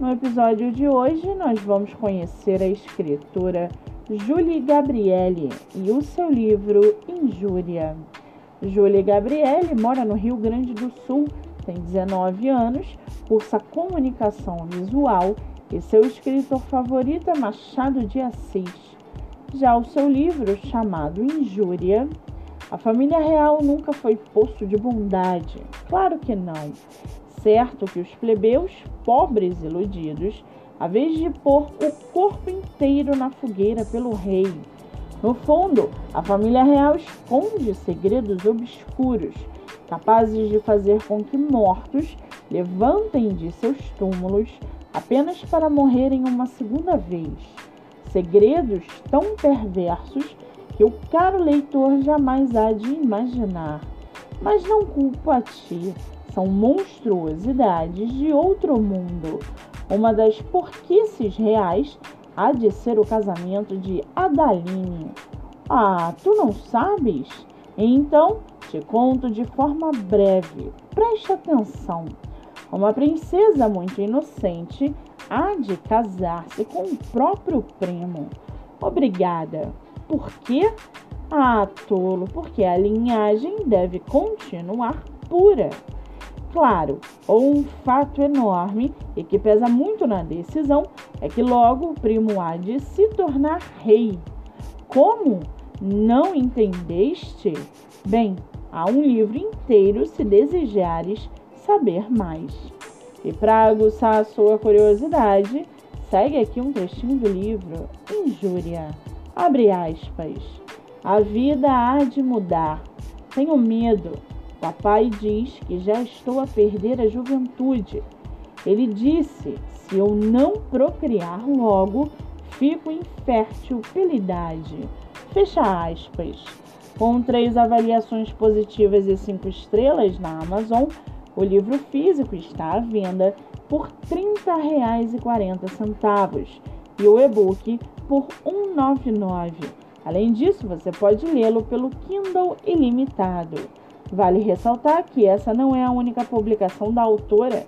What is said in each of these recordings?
No episódio de hoje, nós vamos conhecer a escritora Julie Gabriele e o seu livro Injúria. Julie Gabriele mora no Rio Grande do Sul, tem 19 anos, cursa comunicação visual e seu escritor favorito é Machado de Assis. Já o seu livro, chamado Injúria, a família real nunca foi poço de bondade. Claro que não certo que os plebeus, pobres iludidos, a vez de pôr o corpo inteiro na fogueira pelo rei. No fundo, a família real esconde segredos obscuros, capazes de fazer com que mortos levantem de seus túmulos apenas para morrerem uma segunda vez. Segredos tão perversos que o caro leitor jamais há de imaginar. Mas não culpo a ti, são monstruosidades de outro mundo. Uma das porquices reais há de ser o casamento de Adaline. Ah, tu não sabes? Então te conto de forma breve. Preste atenção. Uma princesa muito inocente há de casar-se com o próprio primo. Obrigada. Por quê? Ah, tolo, porque a linhagem deve continuar pura claro, ou um fato enorme e que pesa muito na decisão é que logo o primo há de se tornar rei. Como? Não entendeste? Bem, há um livro inteiro se desejares saber mais. E para aguçar a sua curiosidade, segue aqui um trechinho do livro Injúria. Abre aspas. A vida há de mudar. Tenho medo Papai diz que já estou a perder a juventude. Ele disse: se eu não procriar logo, fico infértil pela idade. Fecha aspas. Com três avaliações positivas e cinco estrelas na Amazon, o livro físico está à venda por R$ 30,40 e o e-book por R$ 1,99. Além disso, você pode lê-lo pelo Kindle Ilimitado. Vale ressaltar que essa não é a única publicação da autora,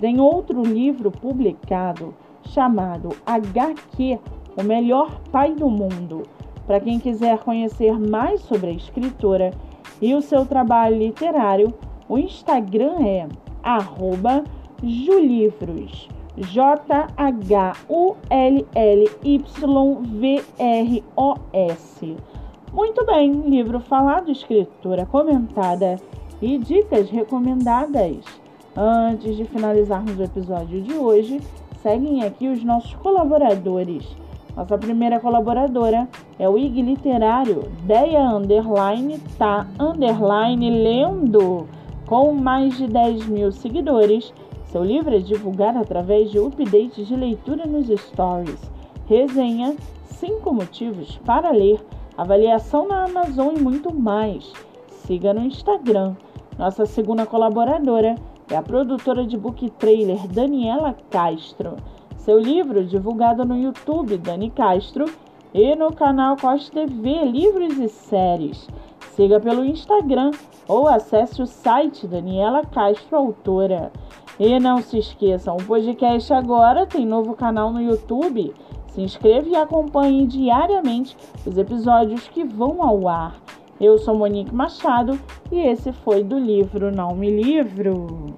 tem outro livro publicado chamado HQ, O Melhor Pai do Mundo. Para quem quiser conhecer mais sobre a escritora e o seu trabalho literário, o Instagram é julivros. J-H-U-L-L-Y-V-R-O-S. Muito bem, livro falado, escritura comentada e dicas recomendadas. Antes de finalizarmos o episódio de hoje, seguem aqui os nossos colaboradores. Nossa primeira colaboradora é o IG Literário, Deia Underline Tá Underline Lendo. Com mais de 10 mil seguidores, seu livro é divulgado através de updates de leitura nos stories, resenha, 5 motivos para ler avaliação na Amazon e muito mais. Siga no Instagram. Nossa segunda colaboradora é a produtora de book trailer Daniela Castro. Seu livro divulgado no YouTube Dani Castro e no canal Costa TV Livros e Séries. Siga pelo Instagram ou acesse o site Daniela Castro Autora. E não se esqueçam, o podcast agora tem novo canal no YouTube se inscreva e acompanhe diariamente os episódios que vão ao ar. Eu sou Monique Machado e esse foi do livro Não Me Livro.